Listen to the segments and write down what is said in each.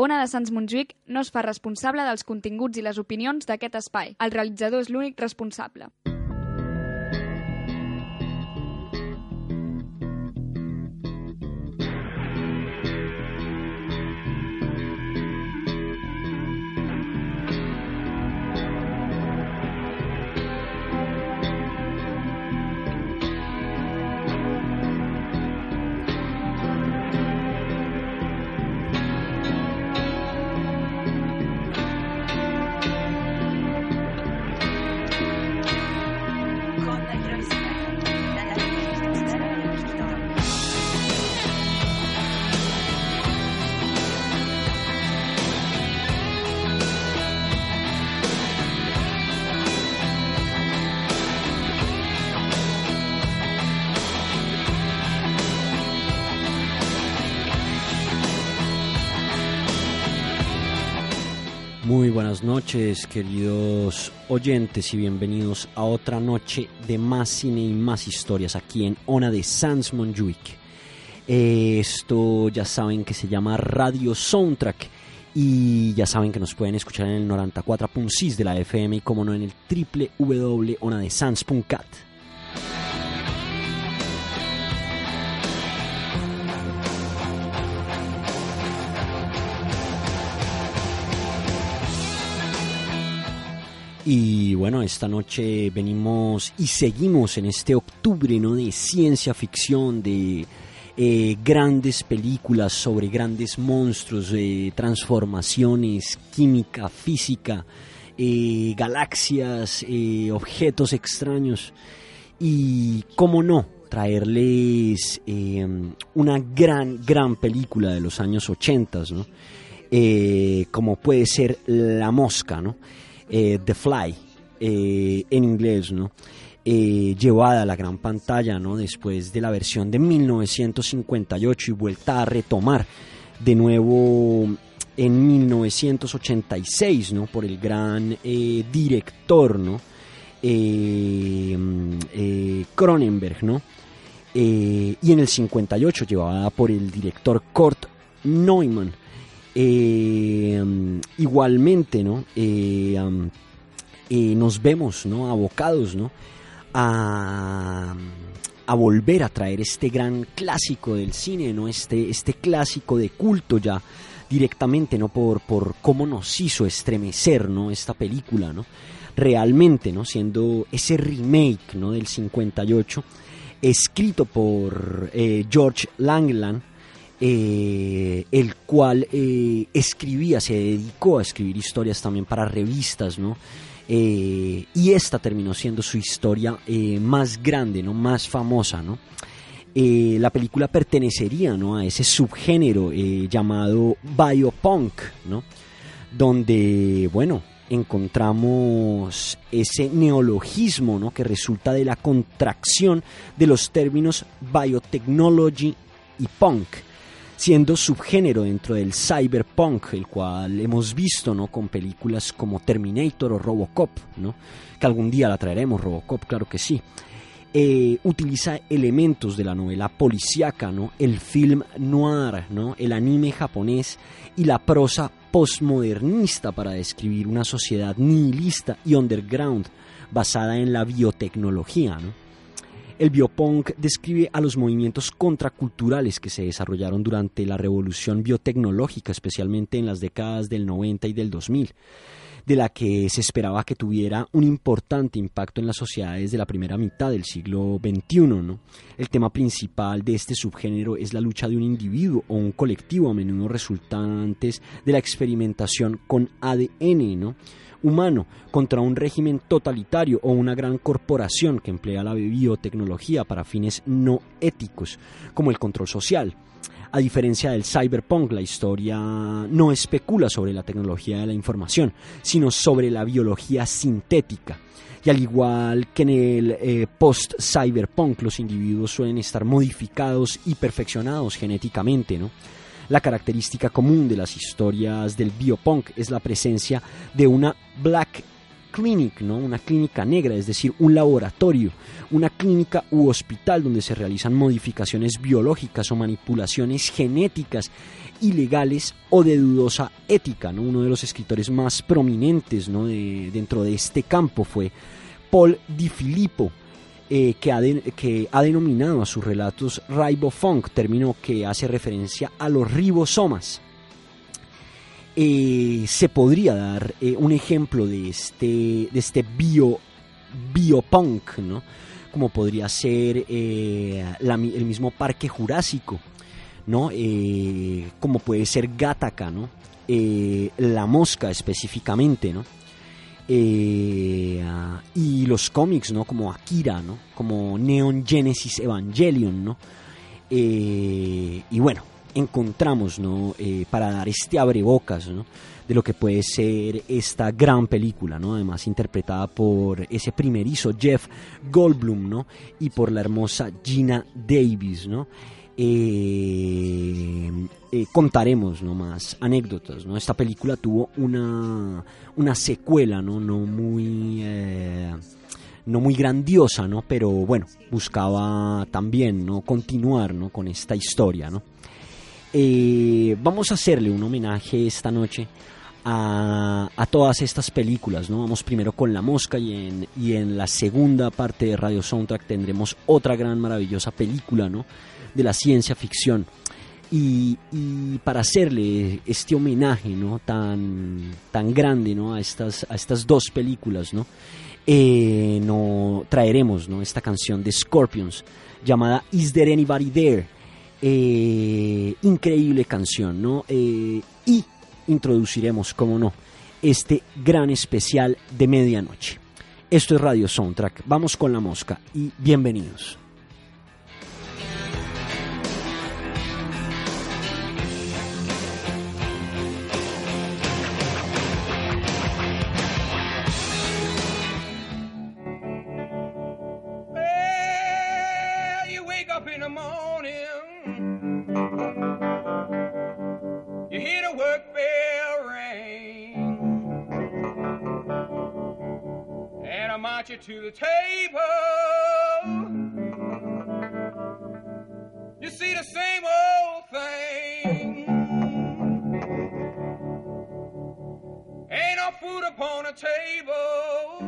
Ona de Sants Montjuïc no es fa responsable dels continguts i les opinions d'aquest espai. El realitzador és l'únic responsable. Noches, queridos oyentes, y bienvenidos a otra noche de más cine y más historias aquí en Ona de Sans Montjuic. Esto ya saben que se llama Radio Soundtrack y ya saben que nos pueden escuchar en el 94.6 de la FM y como no en el www.onadesans.cat. Y bueno, esta noche venimos y seguimos en este octubre ¿no? de ciencia ficción, de eh, grandes películas sobre grandes monstruos, de transformaciones, química, física, eh, galaxias, eh, objetos extraños. Y cómo no, traerles una gran, gran película de los años 80, ¿no? como puede ser La Mosca, ¿no? Eh, The Fly eh, en inglés, ¿no? Eh, llevada a la gran pantalla, ¿no? Después de la versión de 1958 y vuelta a retomar de nuevo en 1986, ¿no? Por el gran director, ¿no? Cronenberg, ¿no? y en el 58 llevada por el director Kurt Neumann. Eh, igualmente, ¿no? Eh, eh, nos vemos, ¿no? Abocados, ¿no? A, a, volver a traer este gran clásico del cine, ¿no? Este, este clásico de culto ya directamente, ¿no? Por, por cómo nos hizo estremecer, ¿no? Esta película, ¿no? Realmente, ¿no? Siendo ese remake, ¿no? Del 58, escrito por George Langland, eh, el cual eh, escribía, se dedicó a escribir historias también para revistas, ¿no? Eh, y esta terminó siendo su historia más grande, ¿no? Más famosa, ¿no? la película pertenecería ¿no? a ese subgénero llamado biopunk, ¿no? donde, bueno, encontramos ese neologismo ¿no? que resulta de la contracción de los términos biotechnology y punk, siendo subgénero dentro del cyberpunk, el cual hemos visto ¿no? con películas como Terminator o Robocop, ¿no? que algún día la traeremos, Robocop, claro que sí. Eh, utiliza elementos de la novela policíaca, ¿no? el film noir, ¿no? el anime japonés y la prosa postmodernista para describir una sociedad nihilista y underground basada en la biotecnología. ¿no? El biopunk describe a los movimientos contraculturales que se desarrollaron durante la revolución biotecnológica, especialmente en las décadas del 90 y del 2000 de la que se esperaba que tuviera un importante impacto en las sociedades de la primera mitad del siglo XXI. El tema principal de este subgénero es la lucha de un individuo o un colectivo, a menudo resultantes de la experimentación con ADN. Humano contra un régimen totalitario o una gran corporación que emplea la biotecnología para fines no éticos, como el control social. A diferencia del cyberpunk, la historia no especula sobre la tecnología de la información, sino sobre la biología sintética. Y al igual que en el eh, post-cyberpunk, los individuos suelen estar modificados y perfeccionados genéticamente, ¿no? La característica común de las historias del biopunk es la presencia de una black clinic, ¿no? una clínica negra, es decir, un laboratorio, una clínica u hospital donde se realizan modificaciones biológicas o manipulaciones genéticas ilegales o de dudosa ética. ¿no? Uno de los escritores más prominentes dentro de este campo fue Paul Di Filippo, eh, que, ha que, ha denominado a sus relatos ribofunk, término que hace referencia a los ribosomas. Eh, se podría dar eh, un ejemplo de este, de este bio, biopunk, ¿no? como podría ser el mismo Parque Jurásico, ¿no? como puede ser Gattaca, ¿no? la mosca específicamente, ¿no? Eh, y los cómics, ¿no? Como Akira, ¿no? Como Neon Genesis Evangelion, ¿no? Eh, y bueno, encontramos, ¿no? Eh, para dar este abrebocas, ¿no? De lo que puede ser esta gran película, ¿no? Además interpretada por ese primerizo Jeff Goldblum, ¿no? Y por la hermosa Gina Davis, ¿no? Eh, eh, contaremos ¿no? más anécdotas. ¿no? Esta película tuvo una, una secuela ¿no? No, muy, eh, no muy grandiosa, ¿no? pero bueno, buscaba también ¿no? continuar ¿no? con esta historia. ¿no? vamos a hacerle un homenaje esta noche a, a, todas estas películas, ¿no? Vamos primero con La Mosca y en, y en la segunda parte de Radio Soundtrack tendremos otra gran maravillosa película, ¿no? De la ciencia ficción. Y, para hacerle este homenaje ¿no? tan, tan grande ¿no? a, estas, a estas dos películas, ¿no? Eh, no, traeremos ¿no? esta canción de Scorpions llamada Is There Anybody There? Eh, increíble canción, ¿no? Eh, y introduciremos, como no, este gran especial de medianoche. Esto es Radio Soundtrack. Vamos con la mosca y bienvenidos. To the table. You see the same old thing. Ain't no food upon the table.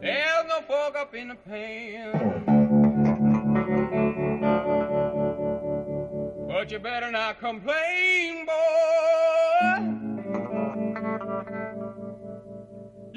There's no fork up in the pan. But you better not complain, boy.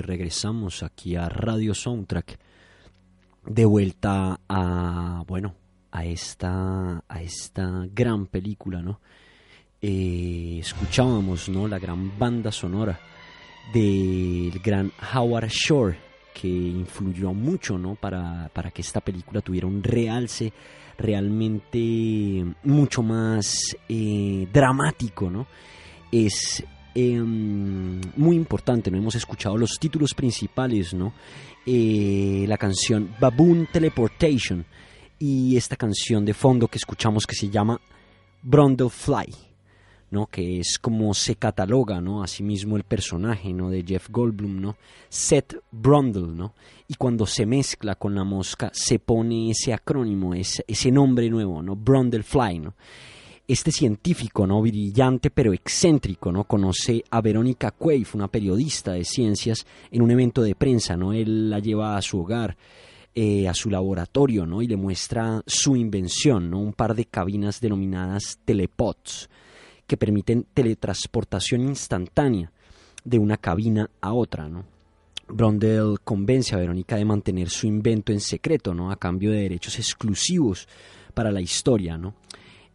Regresamos aquí a Radio Soundtrack de vuelta a bueno a esta a esta gran película no eh, escuchábamos no la gran banda sonora del gran Howard Shore que influyó mucho no para, para que esta película tuviera un realce realmente mucho más eh, dramático no es Em, muy importante, ¿no? Hemos escuchado los títulos principales, ¿no? Eh, la canción Baboon Teleportation y esta canción de fondo que escuchamos que se llama Brundle Fly, ¿no? Que es como se cataloga, ¿no? Asimismo el personaje, ¿no? De Jeff Goldblum, ¿no? Seth Brundle, ¿no? Y cuando se mezcla con la mosca se pone ese acrónimo, ese, ese nombre nuevo, ¿no? Brundle Fly. Este científico, ¿no? brillante pero excéntrico, ¿no? conoce a Verónica Quaife, una periodista de ciencias, en un evento de prensa, ¿no? Él la lleva a su hogar, eh, a su laboratorio, ¿no? Y le muestra su invención, ¿no? Un par de cabinas denominadas telepods, que permiten teletransportación instantánea de una cabina a otra, ¿no? Brondell convence a Verónica de mantener su invento en secreto, ¿no? A cambio de derechos exclusivos para la historia, ¿no?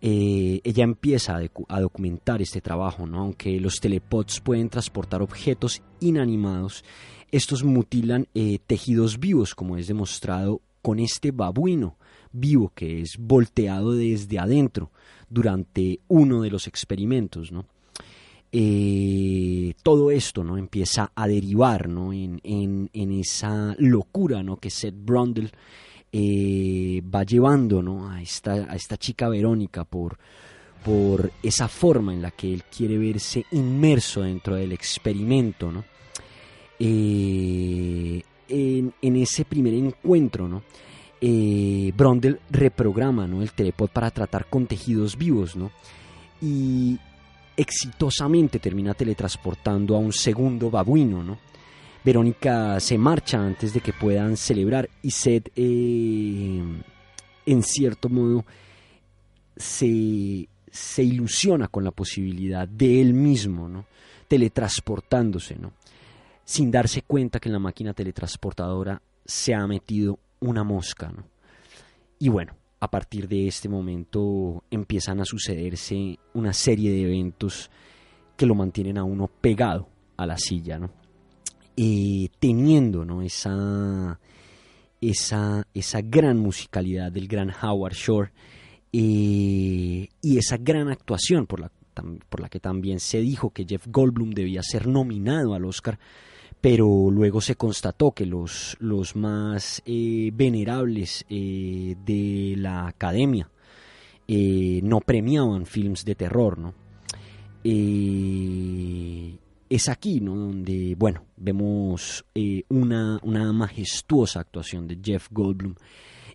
Eh, ella empieza a, documentar este trabajo, ¿no? aunque los telepods pueden transportar objetos inanimados, estos mutilan eh, tejidos vivos, como es demostrado con este babuino vivo que es volteado desde adentro durante uno de los experimentos. ¿no? Eh, todo esto ¿no? empieza a derivar ¿no? en, en, esa locura ¿no? que Seth Brundle eh, va llevando ¿no? a, esta, chica Verónica por, por esa forma en la que él quiere verse inmerso dentro del experimento. ¿no? Eh, en, en, ese primer encuentro, ¿no? Eh, Brondel reprograma ¿no? el telepod para tratar con tejidos vivos ¿no? y exitosamente termina teletransportando a un segundo babuino. ¿no? Verónica se marcha antes de que puedan celebrar y Seth, eh, en cierto modo, se, se, ilusiona con la posibilidad de él mismo, ¿no? teletransportándose, ¿no? sin darse cuenta que en la máquina teletransportadora se ha metido una mosca. ¿no? Y bueno, a partir de este momento empiezan a sucederse una serie de eventos que lo mantienen a uno pegado a la silla, ¿no? Eh, teniendo ¿no? esa, esa, esa gran musicalidad del gran Howard Shore eh, y esa gran actuación por la, por la que también se dijo que Jeff Goldblum debía ser nominado al Oscar, pero luego se constató que los, los más eh, venerables de la academia no premiaban films de terror, ¿no? Es aquí ¿no? donde, bueno, vemos eh, una, una, majestuosa actuación de Jeff Goldblum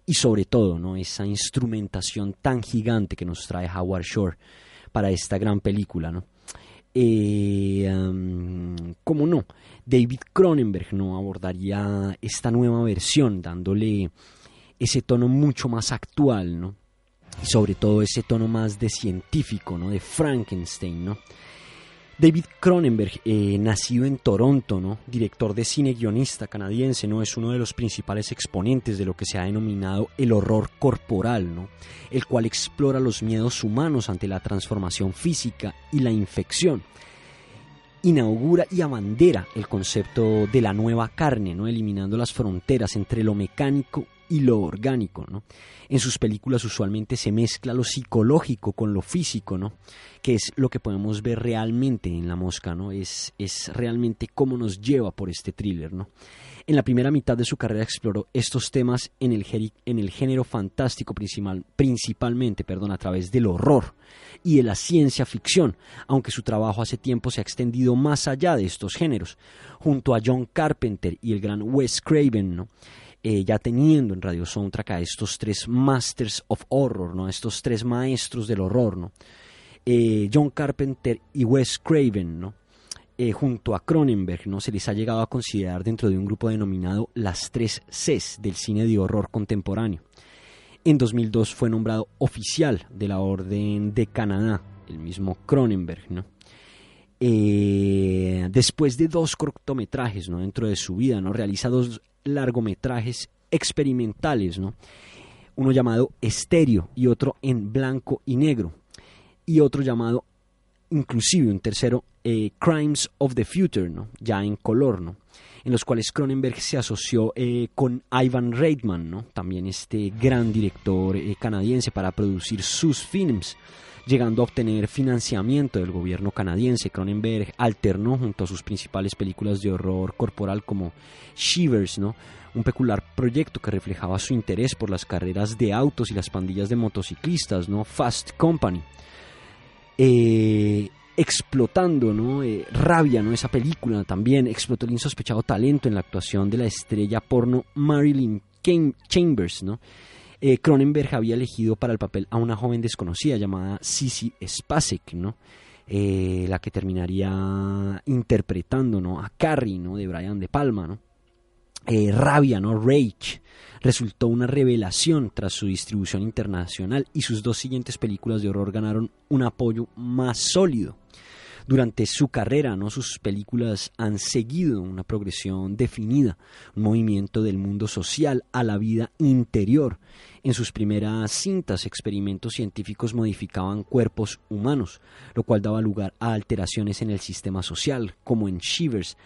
y sobre todo ¿no? esa instrumentación tan gigante que nos trae Howard Shore para esta gran película. ¿no? Eh, ¿Cómo no? David Cronenberg ¿no? abordaría esta nueva versión dándole ese tono mucho más actual, ¿no? Sobre todo ese tono más de científico, ¿no? De Frankenstein, ¿no? David Cronenberg, eh, nacido en Toronto, director de cine guionista canadiense, ¿no? es uno de los principales exponentes de lo que se ha denominado el horror corporal, ¿no? el cual explora los miedos humanos ante la transformación física y la infección. Inaugura y abandera el concepto de la nueva carne, ¿no? eliminando las fronteras entre lo mecánico y lo orgánico. ¿no? En sus películas usualmente se mezcla lo psicológico con lo físico, ¿no? que es lo que podemos ver realmente en La Mosca, ¿no? es, es realmente cómo nos lleva por este thriller. ¿no? En la primera mitad de su carrera exploró estos temas en el, en el género fantástico principal, principalmente perdón, a través del horror y de la ciencia ficción, aunque su trabajo hace tiempo se ha extendido más allá de estos géneros, junto a John Carpenter y el gran Wes Craven. ¿no? Eh, ya teniendo en Radio Soundtrack a estos tres Masters of Horror, ¿no? estos tres maestros del horror, ¿no? Eh, John Carpenter y Wes Craven, ¿no? Eh, junto a Cronenberg, ¿no? se les ha llegado a considerar dentro de un grupo denominado las tres Cs del cine de horror contemporáneo. En 2002 fue nombrado oficial de la Orden de Canadá, el mismo Cronenberg. ¿no? Eh, después de dos cortometrajes ¿no? dentro de su vida, ¿no? realiza dos largometrajes experimentales, ¿no? uno llamado Estéreo y otro en blanco y negro, y otro llamado, inclusive un tercero, eh, Crimes of the Future, ¿no? ya en color, ¿no? en los cuales Cronenberg se asoció eh, con Ivan Reitman, ¿no? también este gran director canadiense, para producir sus films llegando a obtener financiamiento del gobierno canadiense. Cronenberg alternó junto a sus principales películas de horror corporal como Shivers, ¿no? un peculiar proyecto que reflejaba su interés por las carreras de autos y las pandillas de motociclistas, ¿no? Fast Company. Eh, explotando ¿no? Eh, rabia, ¿no? esa película también explotó el insospechado talento en la actuación de la estrella porno Marilyn Chambers, ¿no? Eh, Cronenberg había elegido para el papel a una joven desconocida llamada Sissy Spacek, ¿no? Eh, la que terminaría interpretando ¿no? a Carrie ¿no? de Brian De Palma. ¿no? Eh, Rabia, ¿no? Rage, resultó una revelación tras su distribución internacional y sus dos siguientes películas de horror ganaron un apoyo más sólido. Durante su carrera, ¿no? sus películas han seguido una progresión definida, un movimiento del mundo social a la vida interior. En sus primeras cintas, experimentos científicos modificaban cuerpos humanos, lo cual daba lugar a alteraciones en el sistema social, como en Shivers,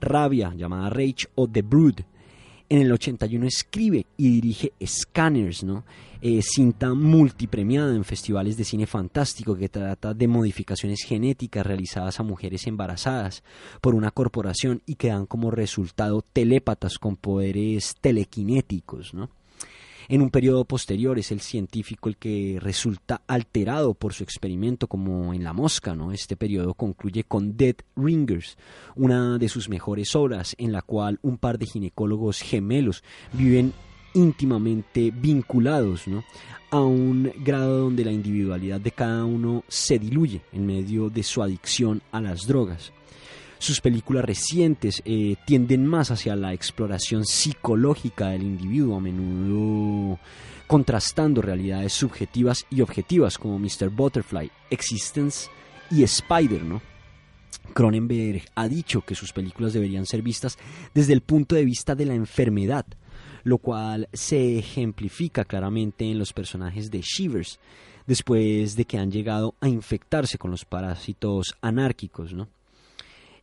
Rabia, llamada Rage, o The Brood, en el 81 escribe y dirige Scanners, ¿no? Eh, cinta multipremiada en festivales de cine fantástico que trata de modificaciones genéticas realizadas a mujeres embarazadas por una corporación y que dan como resultado telépatas con poderes telequinéticos, ¿no? En un periodo posterior es el científico el que resulta alterado por su experimento como en la mosca. Este periodo concluye con Dead Ringers, una de sus mejores obras en la cual un par de ginecólogos gemelos viven íntimamente vinculados a un grado donde la individualidad de cada uno se diluye en medio de su adicción a las drogas. Sus películas recientes eh, tienden más hacia la exploración psicológica del individuo, a menudo contrastando realidades subjetivas y objetivas como Mr. Butterfly, Existence y Spider, ¿no? Cronenberg ha dicho que sus películas deberían ser vistas desde el punto de vista de la enfermedad, lo cual se ejemplifica claramente en los personajes de Shivers, después de que han llegado a infectarse con los parásitos anárquicos, ¿no?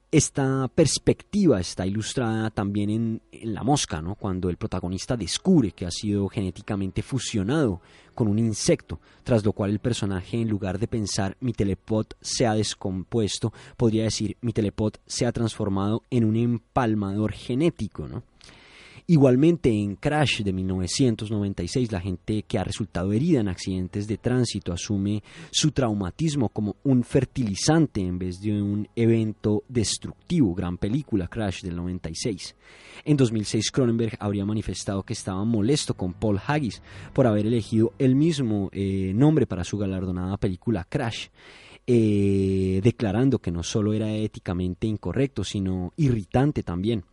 Esta perspectiva está ilustrada también en, La Mosca, ¿no? cuando el protagonista descubre que ha sido genéticamente fusionado con un insecto, tras lo cual el personaje, en lugar de pensar mi telepod se ha descompuesto, podría decir mi telepod se ha transformado en un empalmador genético. ¿no? Igualmente en Crash de 1996, la gente que ha resultado herida en accidentes de tránsito asume su traumatismo como un fertilizante en vez de un evento destructivo. Gran película, Crash del 96. En 2006, Cronenberg habría manifestado que estaba molesto con Paul Haggis por haber elegido el mismo eh, nombre para su galardonada película Crash. Eh, declarando que no solo era éticamente incorrecto, sino irritante también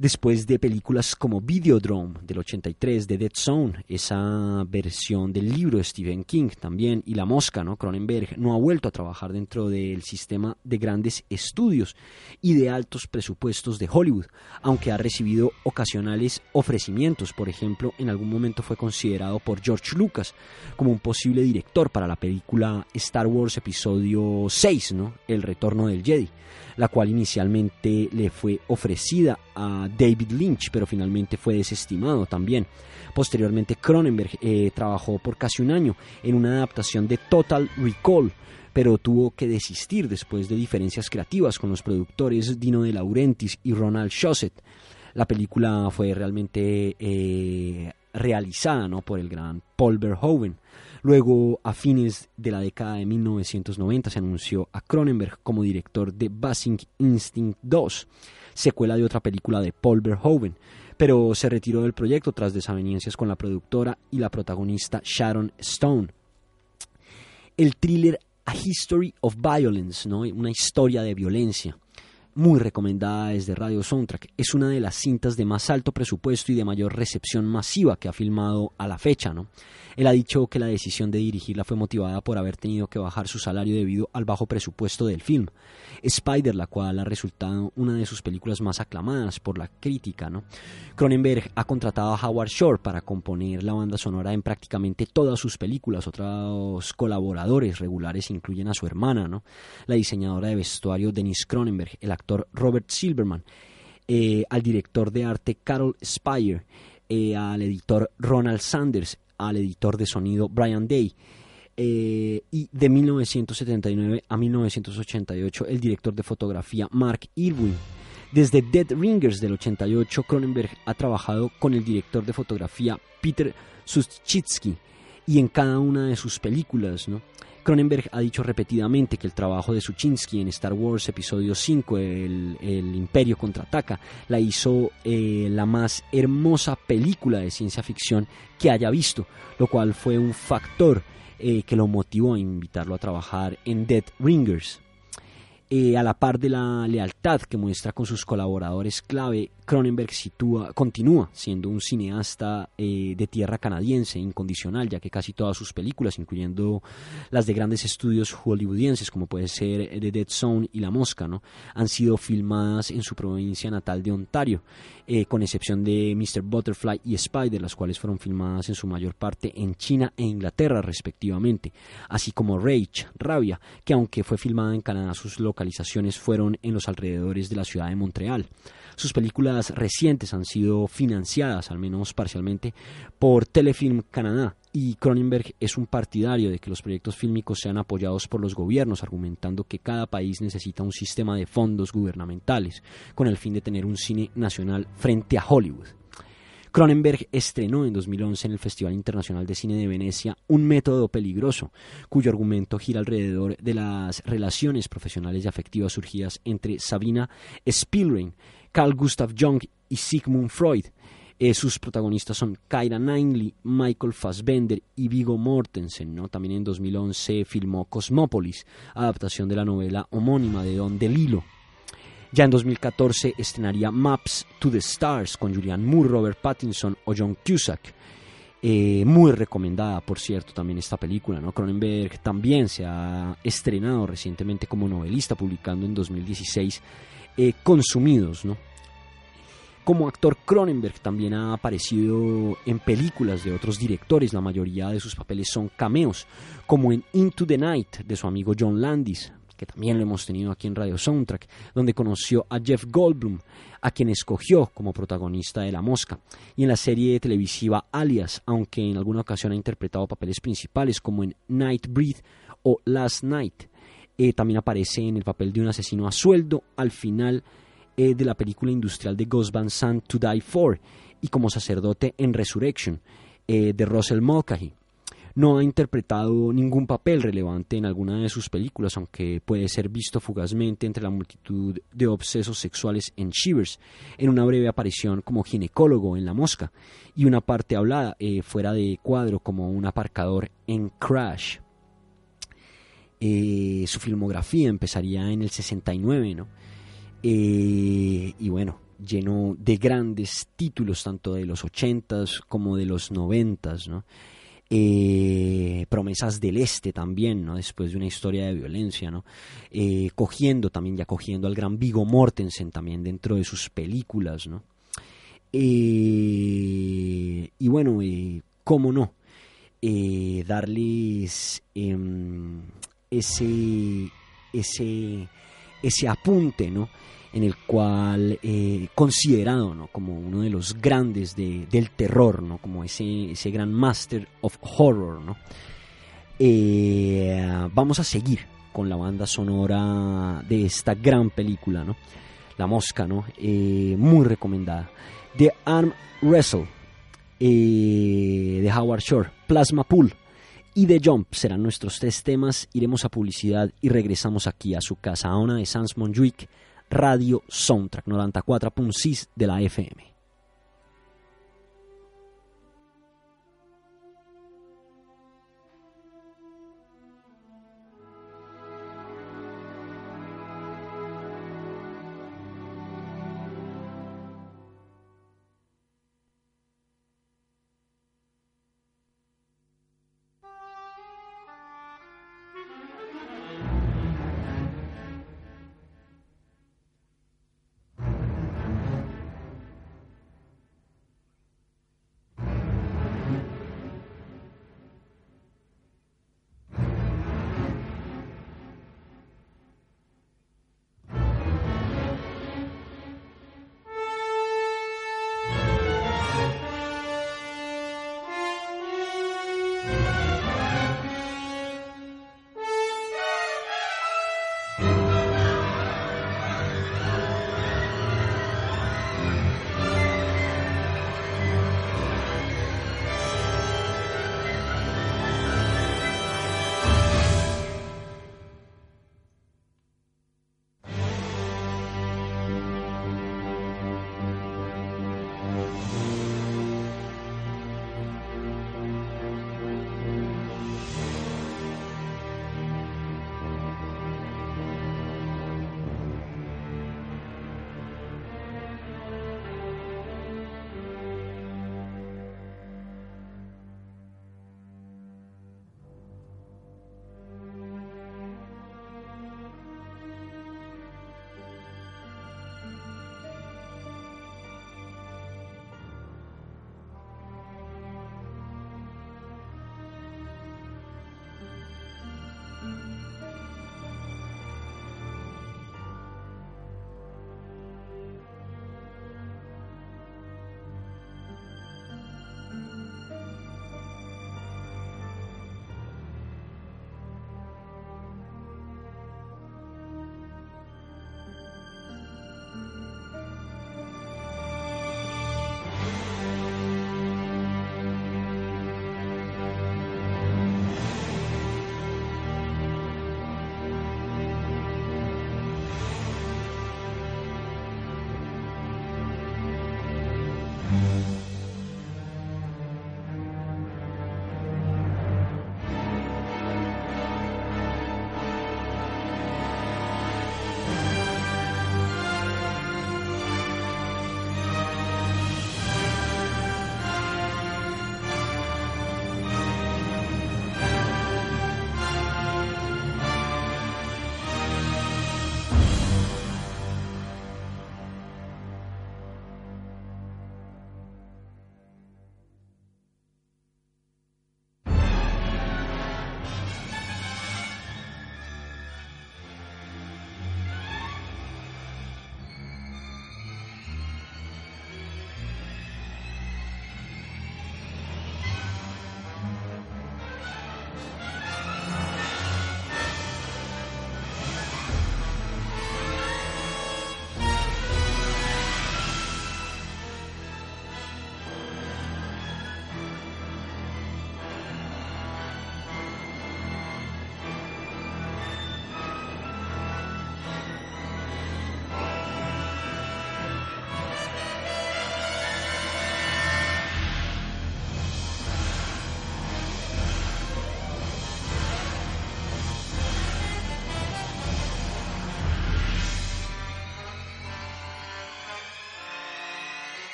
después de películas como Videodrome del 83, de Dead Zone, esa versión del libro de Stephen King también, y La Mosca, ¿no? Cronenberg no ha vuelto a trabajar dentro del sistema de grandes estudios y de altos presupuestos de Hollywood, aunque ha recibido ocasionales ofrecimientos, por ejemplo, en algún momento fue considerado por George Lucas como un posible director para la película Star Wars Episodio 6, ¿no? El Retorno del Jedi la cual inicialmente le fue ofrecida a David Lynch, pero finalmente fue desestimado también. Posteriormente, Cronenberg eh, trabajó por casi un año en una adaptación de Total Recall, pero tuvo que desistir después de diferencias creativas con los productores Dino De Laurentiis y Ronald Shosett. La película fue realmente eh, realizada ¿no? por el gran Paul Verhoeven. Luego, a fines de la década de 1990, se anunció a Cronenberg como director de Basic Instinct 2, secuela de otra película de Paul Verhoeven, pero se retiró del proyecto tras desavenencias con la productora y la protagonista Sharon Stone. El thriller A History of Violence, ¿no? una historia de violencia, muy recomendada desde Radio Soundtrack. Es una de las cintas de más alto presupuesto y de mayor recepción masiva que ha filmado a la fecha, ¿no? Él ha dicho que la decisión de dirigirla fue motivada por haber tenido que bajar su salario debido al bajo presupuesto del film. Spider, la cual ha resultado una de sus películas más aclamadas por la crítica. ¿no? Cronenberg ha contratado a Howard Shore para componer la banda sonora en prácticamente todas sus películas. Otros colaboradores regulares incluyen a su hermana, ¿no? la diseñadora de vestuario Denise Cronenberg, el actor Robert Silverman, eh, al director de arte Carol Spire, eh, al editor Ronald Sanders, al editor de sonido Brian Day. Eh, y de 1979 a 1988 el director de fotografía Mark Irwin. Desde Dead Ringers del 88, Cronenberg ha trabajado con el director de fotografía Peter Suschitsky y en cada una de sus películas, ¿no? Cronenberg ha dicho repetidamente que el trabajo de Suchinsky en Star Wars Episodio 5, el, Imperio contraataca, la hizo eh, la más hermosa película de ciencia ficción que haya visto, lo cual fue un factor eh, que lo motivó a invitarlo a trabajar en Dead Ringers. Eh, a la par de la lealtad que muestra con sus colaboradores clave, Cronenberg sitúa, continúa siendo un cineasta eh, de tierra canadiense incondicional, ya que casi todas sus películas, incluyendo las de grandes estudios hollywoodienses como puede ser The Dead Zone y La Mosca, ¿no? han sido filmadas en su provincia natal de Ontario, eh, con excepción de Mr. Butterfly y Spider, las cuales fueron filmadas en su mayor parte en China e Inglaterra respectivamente, así como Rage, Rabia, que aunque fue filmada en Canadá, sus localizaciones fueron en los alrededores de la ciudad de Montreal. Sus películas recientes han sido financiadas, al menos parcialmente, por Telefilm Canadá, y Cronenberg es un partidario de que los proyectos fílmicos sean apoyados por los gobiernos, argumentando que cada país necesita un sistema de fondos gubernamentales con el fin de tener un cine nacional frente a Hollywood. Cronenberg estrenó en 2011 en el Festival Internacional de Cine de Venecia Un método peligroso, cuyo argumento gira alrededor de las relaciones profesionales y afectivas surgidas entre Sabina Spielrein, Carl Gustav Jung y Sigmund Freud. Eh, sus protagonistas son Kyra Knightley, Michael Fassbender y Vigo Mortensen. ¿no? También en 2011 filmó Cosmópolis, adaptación de la novela homónima de Don DeLillo. Ya en 2014 estrenaría Maps to the Stars con Julianne Moore, Robert Pattinson o John Cusack. Eh, muy recomendada, por cierto, también esta película. ¿no? Cronenberg también se ha estrenado recientemente como novelista, publicando en 2016 eh, consumidos, ¿no? Como actor, Cronenberg también ha aparecido en películas de otros directores. La mayoría de sus papeles son cameos, como en Into the Night de su amigo John Landis, que también lo hemos tenido aquí en Radio Soundtrack, donde conoció a Jeff Goldblum, a quien escogió como protagonista de La Mosca, y en la serie televisiva Alias, aunque en alguna ocasión ha interpretado papeles principales como en Night Breath o Last Night. Eh, también aparece en el papel de un asesino a sueldo al final eh, de la película industrial de Ghost Van Sant To Die For y como sacerdote en Resurrection eh, de Russell Mulcahy. No ha interpretado ningún papel relevante en alguna de sus películas, aunque puede ser visto fugazmente entre la multitud de obsesos sexuales en Shivers, en una breve aparición como ginecólogo en La Mosca, y una parte hablada fuera de cuadro como un aparcador en Crash. Eh, su filmografía empezaría en el 69, ¿no? Eh, y bueno, lleno de grandes títulos, tanto de los 80s como de los 90s, ¿no? Eh, promesas del Este también, ¿no? Después de una historia de violencia, ¿no? cogiendo también, ya cogiendo al gran Vigo Mortensen también dentro de sus películas, ¿no? y bueno, cómo no, darles em, ese, ese, ese apunte, ¿no? en el cual eh, considerado ¿no? como uno de los grandes de, del terror, ¿no? como ese, ese gran master of horror. ¿no? Eh, vamos a seguir con la banda sonora de esta gran película, ¿no? La Mosca, ¿no? Eh, muy recomendada. The Arm Wrestle de Howard Shore, Plasma Pool y The Jump serán nuestros tres temas. Iremos a publicidad y regresamos aquí a su casa, a de Sans Montjuic, Radio Soundtrack 94.6 de la FM.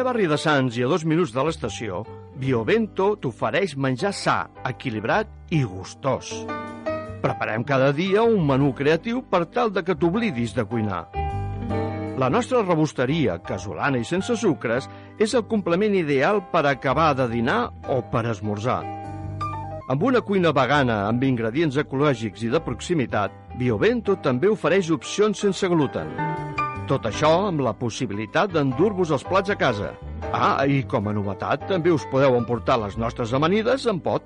Ple barri de Sants i a dos minuts de l'estació, Biovento t'ofereix menjar sa, equilibrat i gustós. Preparem cada dia un menú creatiu per tal de que t'oblidis de cuinar. La nostra rebosteria, casolana i sense sucres, és el complement ideal per acabar de dinar o per esmorzar. Amb una cuina vegana amb ingredients ecològics i de proximitat, Biovento també ofereix opcions sense gluten. Tot això amb la possibilitat d'endur-vos els plats a casa. Ah, i com a novetat també us podeu emportar les nostres amanides en pot.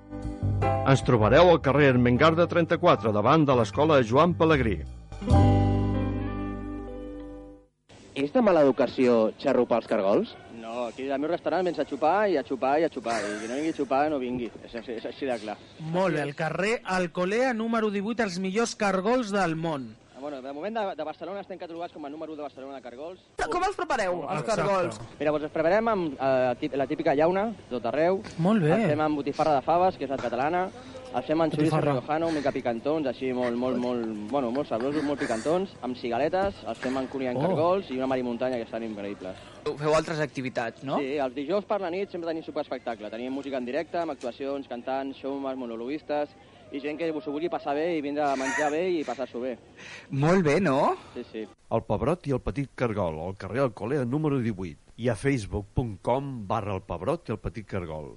Ens trobareu al carrer Ermengarda 34, davant de l'escola Joan Pellegrí. És de mala educació xarrupar els cargols? No, aquí al meu restaurant vens a xupar i a xupar i a xupar. I qui no vingui a xupar no vingui. És, és, és així de clar. Molt bé, el carrer Alcolea número 18, els millors cargols del món. Bueno, de moment de, de Barcelona estem catalogats com a número 1 de Barcelona de cargols. Com els prepareu, els cargols? Mira, doncs els preparem amb eh, la típica llauna, tot arreu. Molt bé. Els fem amb botifarra de faves, que és la catalana. Els fem amb xoriço riojano, mica picantons, així molt, molt, molt, bueno, molt sabrosos, molt picantons. Amb cigaletes, els fem amb cunia en Oh. cargols i una marimuntanya que estan increïbles. Feu altres activitats, no? Sí, els dijous per la nit sempre tenim superespectacle. Tenim música en directe, amb actuacions, cantants, showmans, monologuistes i gent que s'ho vulgui passar bé i vindre a menjar bé i passar-s'ho bé. Molt bé, no? Sí, sí. El Pebrot i el Petit Cargol, al carrer Alcolea número 18 i a facebook.com barra el Pebrot i el Petit Cargol.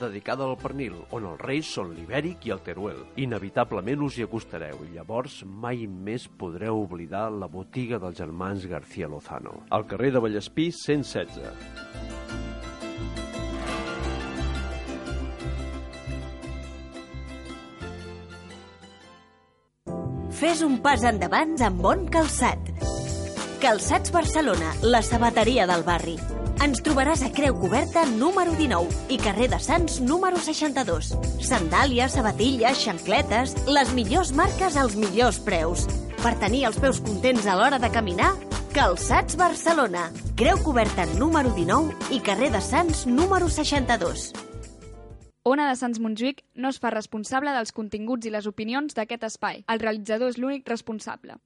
dedicada al pernil, on els reis són l'ibèric i el teruel. Inevitablement us hi acostareu i llavors mai més podreu oblidar la botiga dels germans García Lozano. Al carrer de Vallespí 116. Fes un pas endavant amb bon calçat. Calçats Barcelona, la sabateria del barri. Ens trobaràs a Creu Coberta número 19 i carrer de Sants número 62. Sandàlies, sabatilles, xancletes, les millors marques als millors preus. Per tenir els peus contents a l'hora de caminar, Calçats Barcelona. Creu Coberta número 19 i carrer de Sants número 62. Ona de Sants Montjuïc no es fa responsable dels continguts i les opinions d'aquest espai. El realitzador és l'únic responsable.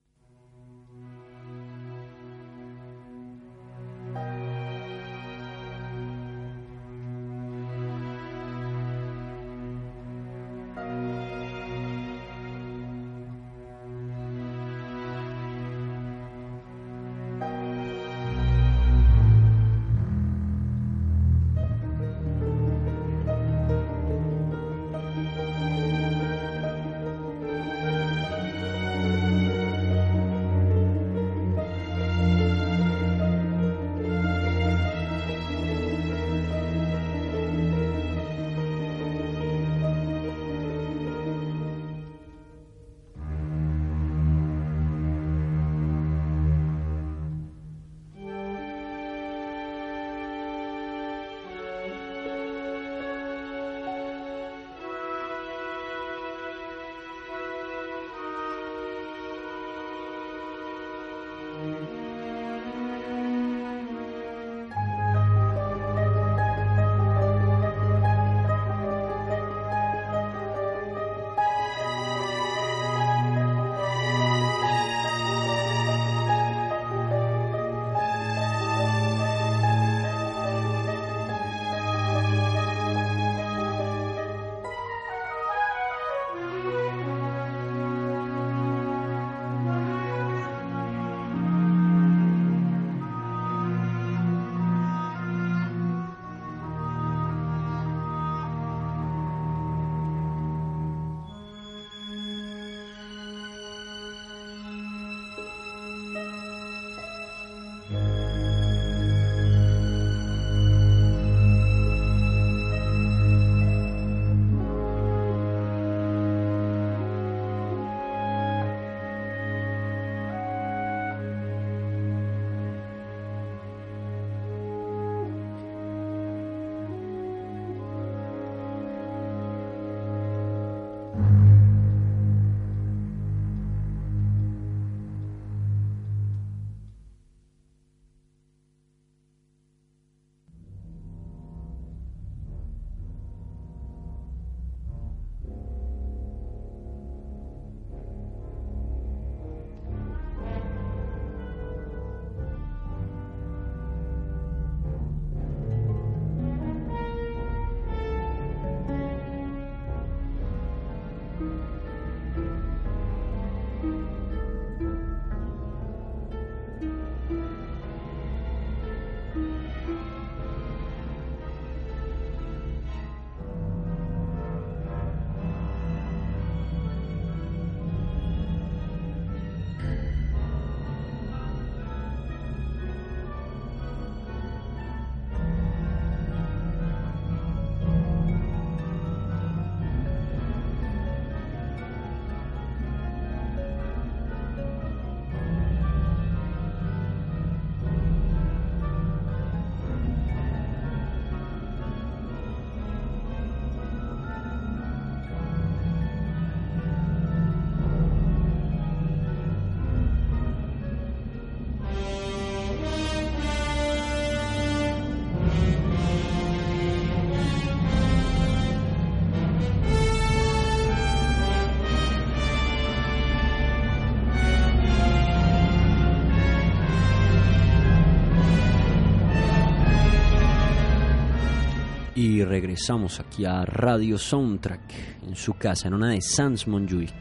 Regresamos aquí a Radio Soundtrack, en su casa, en una de Sans Montjuic.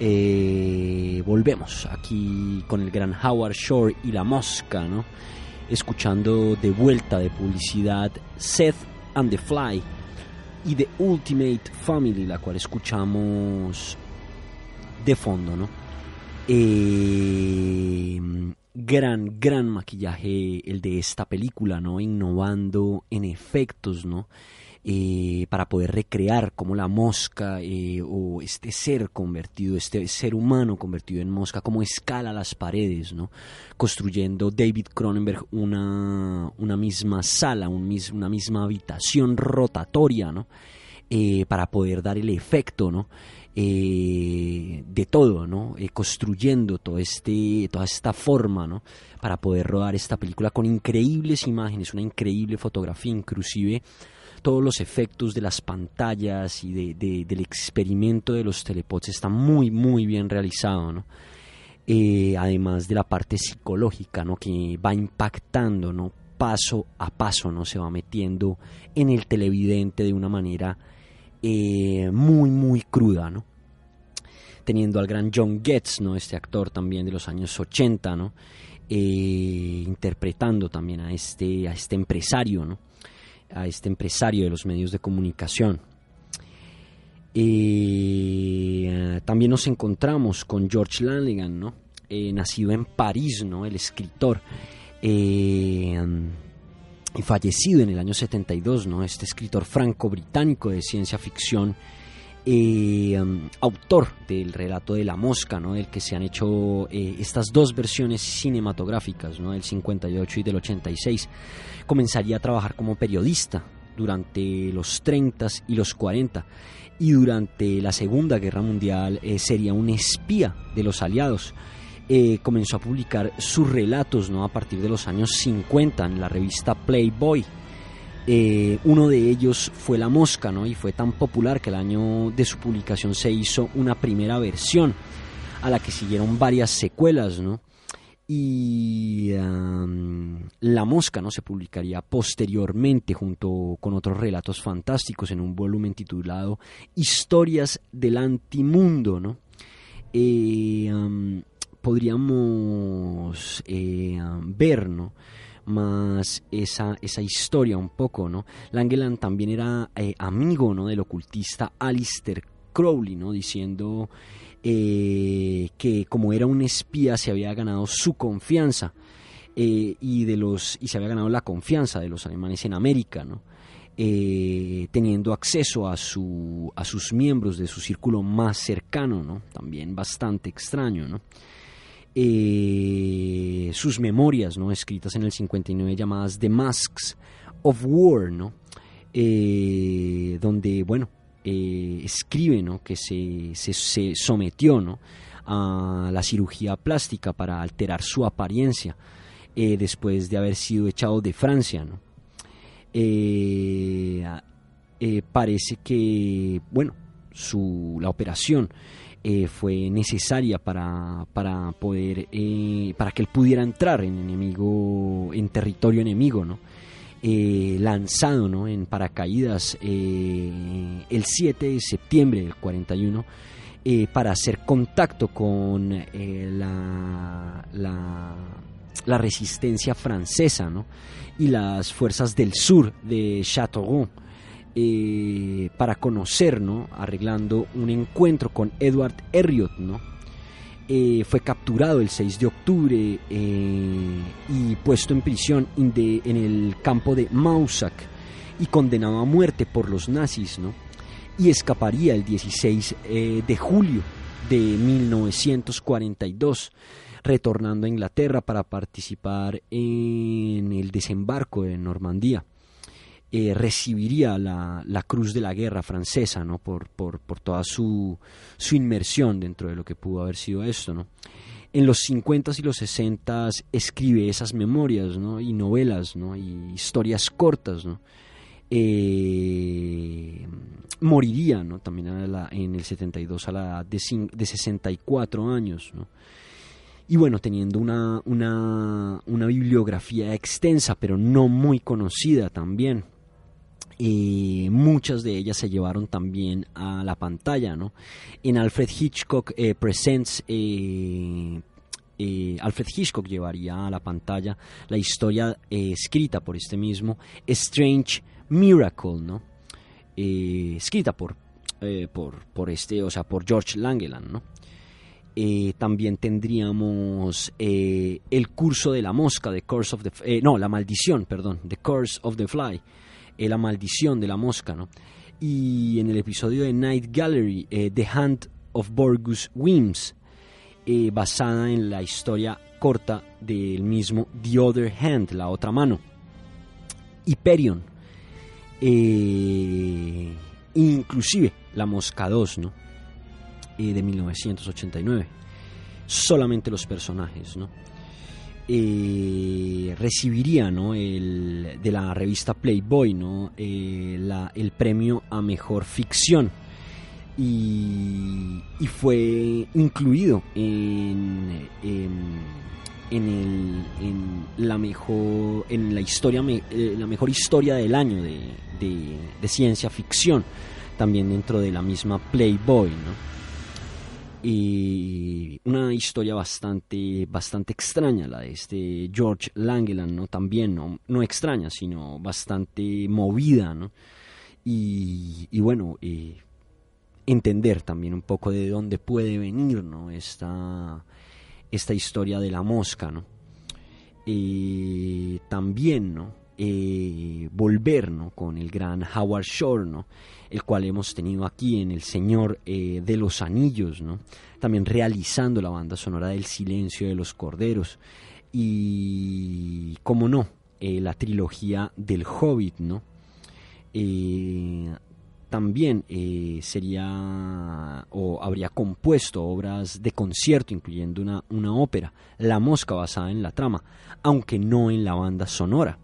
Eh, volvemos aquí con el gran Howard Shore y la mosca, ¿no? Escuchando de vuelta de publicidad Seth and the Fly y The Ultimate Family, la cual escuchamos de fondo, ¿no? Eh, gran, gran maquillaje el de esta película, ¿no? Innovando en efectos, ¿no? Eh, para poder recrear como la mosca eh, o este ser convertido, este ser humano convertido en mosca, como escala las paredes, ¿no? Construyendo David Cronenberg una, una misma sala, un una misma habitación rotatoria, ¿no? Eh, para poder dar el efecto, ¿no? Eh, de todo, ¿no? Eh, construyendo este, toda esta forma, ¿no? Para poder rodar esta película con increíbles imágenes, una increíble fotografía, inclusive todos los efectos de las pantallas y de, de- del experimento de los telepods está muy, muy bien realizado, ¿no? Eh, además de la parte psicológica, ¿no? Que va impactando, ¿no? Paso a paso, ¿no? Se va metiendo en el televidente de una manera muy, muy cruda, ¿no? Teniendo al gran John Getz, ¿no? Este actor también de los años 80, ¿no? Eh, interpretando también a este, a este empresario, ¿no? A este empresario de los medios de comunicación. Eh, también nos encontramos con George Lanigan, ¿no? Eh, nacido en París, ¿no? El escritor. Y fallecido en el año 72, ¿no? Este escritor franco-británico de ciencia ficción, eh, um, autor del relato de la mosca, ¿no? Del que se han hecho eh, estas dos versiones cinematográficas, ¿no? Del 58 y del 86. Comenzaría a trabajar como periodista durante los 30 y los 40 y durante la Segunda Guerra Mundial eh, sería un espía de los aliados eh, comenzó a publicar sus relatos ¿no? a partir de los años 50 en la revista Playboy. Eh, uno de ellos fue La Mosca, ¿no? y fue tan popular que el año de su publicación se hizo una primera versión, a la que siguieron varias secuelas, ¿no? Y La Mosca ¿no? se publicaría posteriormente junto con otros relatos fantásticos en un volumen titulado Historias del Antimundo, ¿no? Eh, am, podríamos eh, ver, ¿no? Más esa, esa historia un poco, ¿no? Langeland también era eh, amigo, ¿no? Del ocultista Alistair Crowley, ¿no? Diciendo eh, que como era un espía se había ganado su confianza eh, y de los y se había ganado la confianza de los alemanes en América, ¿no? Teniendo acceso a su a sus miembros de su círculo más cercano, ¿no? También bastante extraño, ¿no? Eh, sus memorias, ¿no? escritas en el 59 llamadas The Masks of War, ¿no? Eh, donde, bueno, eh, escribe ¿no? que se, se, se sometió ¿no? a la cirugía plástica para alterar su apariencia después de haber sido echado de Francia. ¿no? Parece que, bueno, su, la operación eh, fue necesaria para, para poder eh, para que él pudiera entrar en enemigo en territorio enemigo no eh, lanzado ¿no? en paracaídas el 7 de septiembre del 41 eh, para hacer contacto con la, la, la resistencia francesa ¿no? y las fuerzas del sur de Châteauroux eh, para conocer, ¿no? arreglando un encuentro con Edward Herriot, ¿no? Eh, fue capturado el 6 de octubre eh, y puesto en prisión en el campo de Mausac y condenado a muerte por los nazis, ¿no? Y escaparía el 16 eh, de julio de 1942, retornando a Inglaterra para participar en el desembarco de Normandía. Eh, recibiría la, la Cruz de la Guerra francesa, ¿no? Por, por, por toda su, su inmersión dentro de lo que pudo haber sido esto, ¿no? En los 50 y los 60 escribe esas memorias, ¿no? Y novelas, ¿no? Y historias cortas, ¿no? Eh, moriría, ¿no? También en el 72 a la edad de, de 64 años, ¿no? Y bueno, teniendo una, una, una bibliografía extensa, pero no muy conocida también. Eh, muchas de ellas se llevaron también a la pantalla, ¿no? En Alfred Hitchcock eh, Presents, eh, eh, Alfred Hitchcock llevaría a la pantalla la historia escrita por este mismo Strange Miracle, ¿no? Escrita por, por, este, o sea, por George Langeland, ¿no? También tendríamos el curso de la mosca, The Curse of the no, la maldición, perdón, The Curse of the Fly, eh, la maldición de la mosca, ¿no? Y en el episodio de Night Gallery, eh, The Hand of Borgus Wims, eh, basada en la historia corta del mismo The Other Hand, la otra mano. Hyperion, eh, inclusive La Mosca 2, ¿no? De 1989. Solamente los personajes, ¿no? Eh, recibiría ¿no? el, de la revista Playboy ¿no? Eh, el premio a mejor ficción y, fue incluido en, en, el- en la mejor en la historia eh, la mejor historia del año de, de- de ciencia ficción también dentro de la misma Playboy ¿no? Y una historia bastante bastante extraña la de este George Langeland no también no, no extraña sino bastante movida no y, y bueno eh, entender también un poco de dónde puede venir ¿no? esta, esta historia de la mosca. ¿no? Eh, también ¿no? Eh, volver con el gran Howard Shore, el cual hemos tenido aquí en El Señor eh, de los Anillos, también realizando la banda sonora del Silencio de los Corderos. Y, como no, eh, la trilogía del Hobbit, también sería o habría compuesto obras de concierto, incluyendo una, una ópera, La Mosca, basada en la trama, aunque no en la banda sonora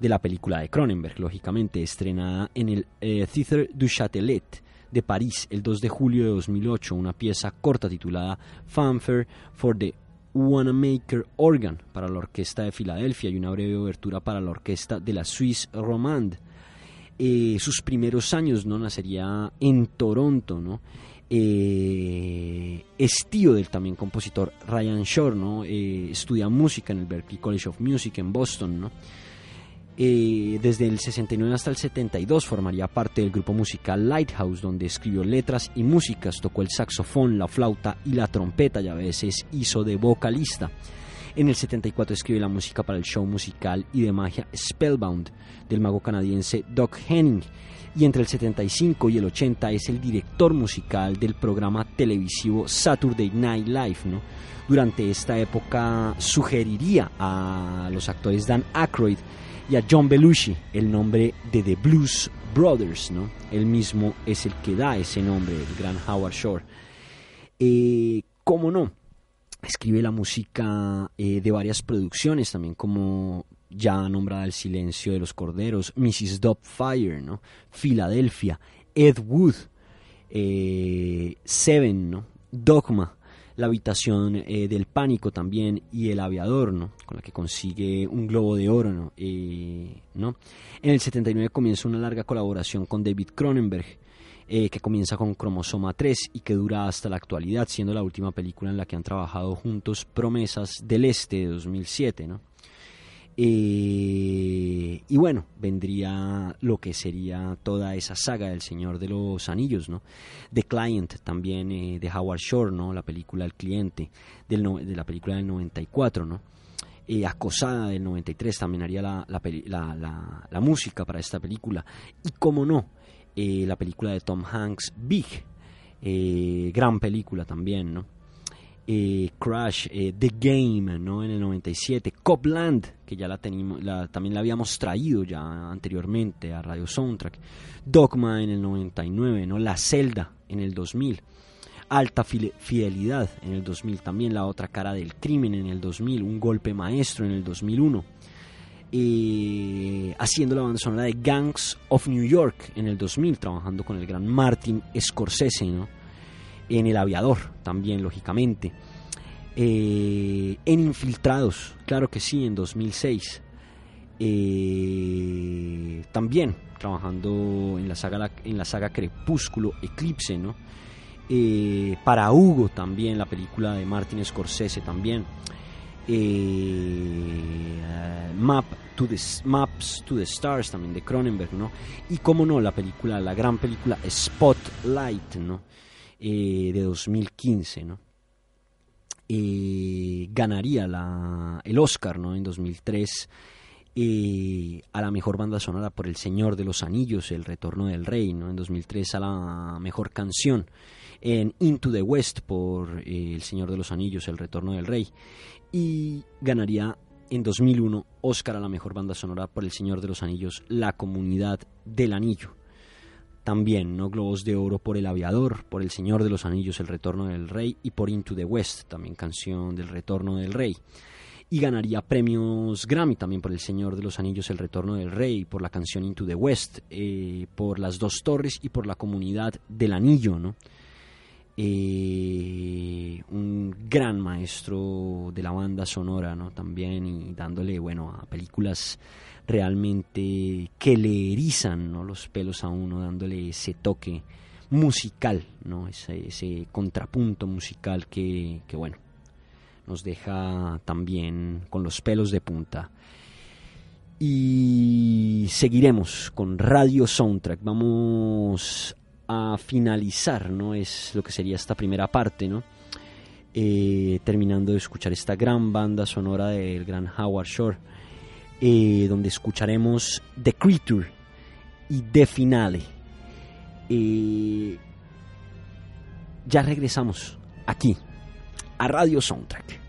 de la película de Cronenberg, lógicamente, estrenada en el eh, Theatre du Châtelet de París el 2 de julio de 2008, una pieza corta titulada Fanfare for the Wanamaker Organ para la Orquesta de Filadelfia y una breve obertura para la Orquesta de la Suisse Romande eh, sus primeros años no nacería en Toronto, ¿no? Eh, del también compositor Ryan Shore, ¿no? Eh, estudia música en el Berklee College of Music en Boston, ¿no? Eh, desde el 69 hasta el 72 formaría parte del grupo musical Lighthouse, donde escribió letras y músicas, tocó el saxofón, la flauta y la trompeta y a veces hizo de vocalista. En el 74 escribe la música para el show musical y de magia Spellbound del mago canadiense Doc Henning. Y entre el 75 y el 80 es el director musical del programa televisivo Saturday Night Live. Durante esta época sugeriría a los actores Dan Aykroyd y a John Belushi el nombre de The Blues Brothers. ¿no? Él mismo es el que da ese nombre, el gran Howard Shore. Eh, ¿Cómo no? escribe la música eh, de varias producciones, también como ya nombrada El silencio de los corderos, Mrs. Doubtfire, ¿no? Filadelfia, Ed Wood, eh, Seven, ¿no? Dogma, La habitación eh, del pánico también y El aviador, ¿no? Con la que consigue un globo de oro, ¿no? Eh. En el 79 comienza una larga colaboración con David Cronenberg, eh, que comienza con Cromosoma 3 y que dura hasta la actualidad, siendo la última película en la que han trabajado juntos Promesas del Este de 2007, ¿no? Eh, y bueno, vendría lo que sería toda esa saga del Señor de los Anillos, ¿no? The Client también eh, de Howard Shore, ¿no? La película El Cliente de la película del 94, ¿no? Eh, Acosada del 93 también haría la, la, música para esta película. Y como no, la película de Tom Hanks, Big, gran película también, ¿no? Eh, Crash, eh, The Game, ¿no? En el 97, Copland, que ya la tenemos, la, también la habíamos traído ya anteriormente a Radio Soundtrack, Dogma en el 99, ¿no? La Celda en el 2000, Alta Fidelidad en el 2000, también La Otra Cara del Crimen en el 2000, Un Golpe Maestro en el 2001, eh, haciendo la banda sonora de Gangs of New York en el 2000, trabajando con el gran Martin Scorsese, ¿no? En El Aviador también, lógicamente. Eh, en Infiltrados, claro que sí, en 2006. Eh, también trabajando en la saga, en la saga Crepúsculo, Eclipse, ¿no? Eh, para Hugo también, la película de Martin Scorsese también. Eh, to the, Maps to the Stars también de Cronenberg, ¿no? Y como no, la película, la gran película Spotlight, ¿no? Eh, de 2015, ¿no? Eh, ganaría el Oscar, ¿no? En 2003 eh, a la mejor banda sonora por El Señor de los Anillos, El Retorno del Rey. En 2003 a la mejor canción en Into the West por El Señor de los Anillos, El Retorno del Rey. Y ganaría en 2001 Oscar a la mejor banda sonora por El Señor de los Anillos, La Comunidad del Anillo. También, ¿no? Globos de Oro por El Aviador, por El Señor de los Anillos, El Retorno del Rey y por Into the West, también canción del Retorno del Rey. Y ganaría premios Grammy también por El Señor de los Anillos, El Retorno del Rey, por la canción Into the West, eh, por Las Dos Torres y por la Comunidad del Anillo, ¿no? Eh, un gran maestro de la banda sonora, ¿no? También y dándole, bueno, a películas realmente que le erizan los pelos a uno, dándole ese toque musical. Ese, contrapunto musical que, que, bueno, nos deja también con los pelos de punta. Y seguiremos con Radio Soundtrack. Vamos a finalizar, ¿no? Es lo que sería esta primera parte, ¿no? Eh, terminando de escuchar esta gran banda sonora del gran Howard Shore, eh, donde escucharemos The Creature y The Finale. Eh, ya regresamos aquí a Radio Soundtrack.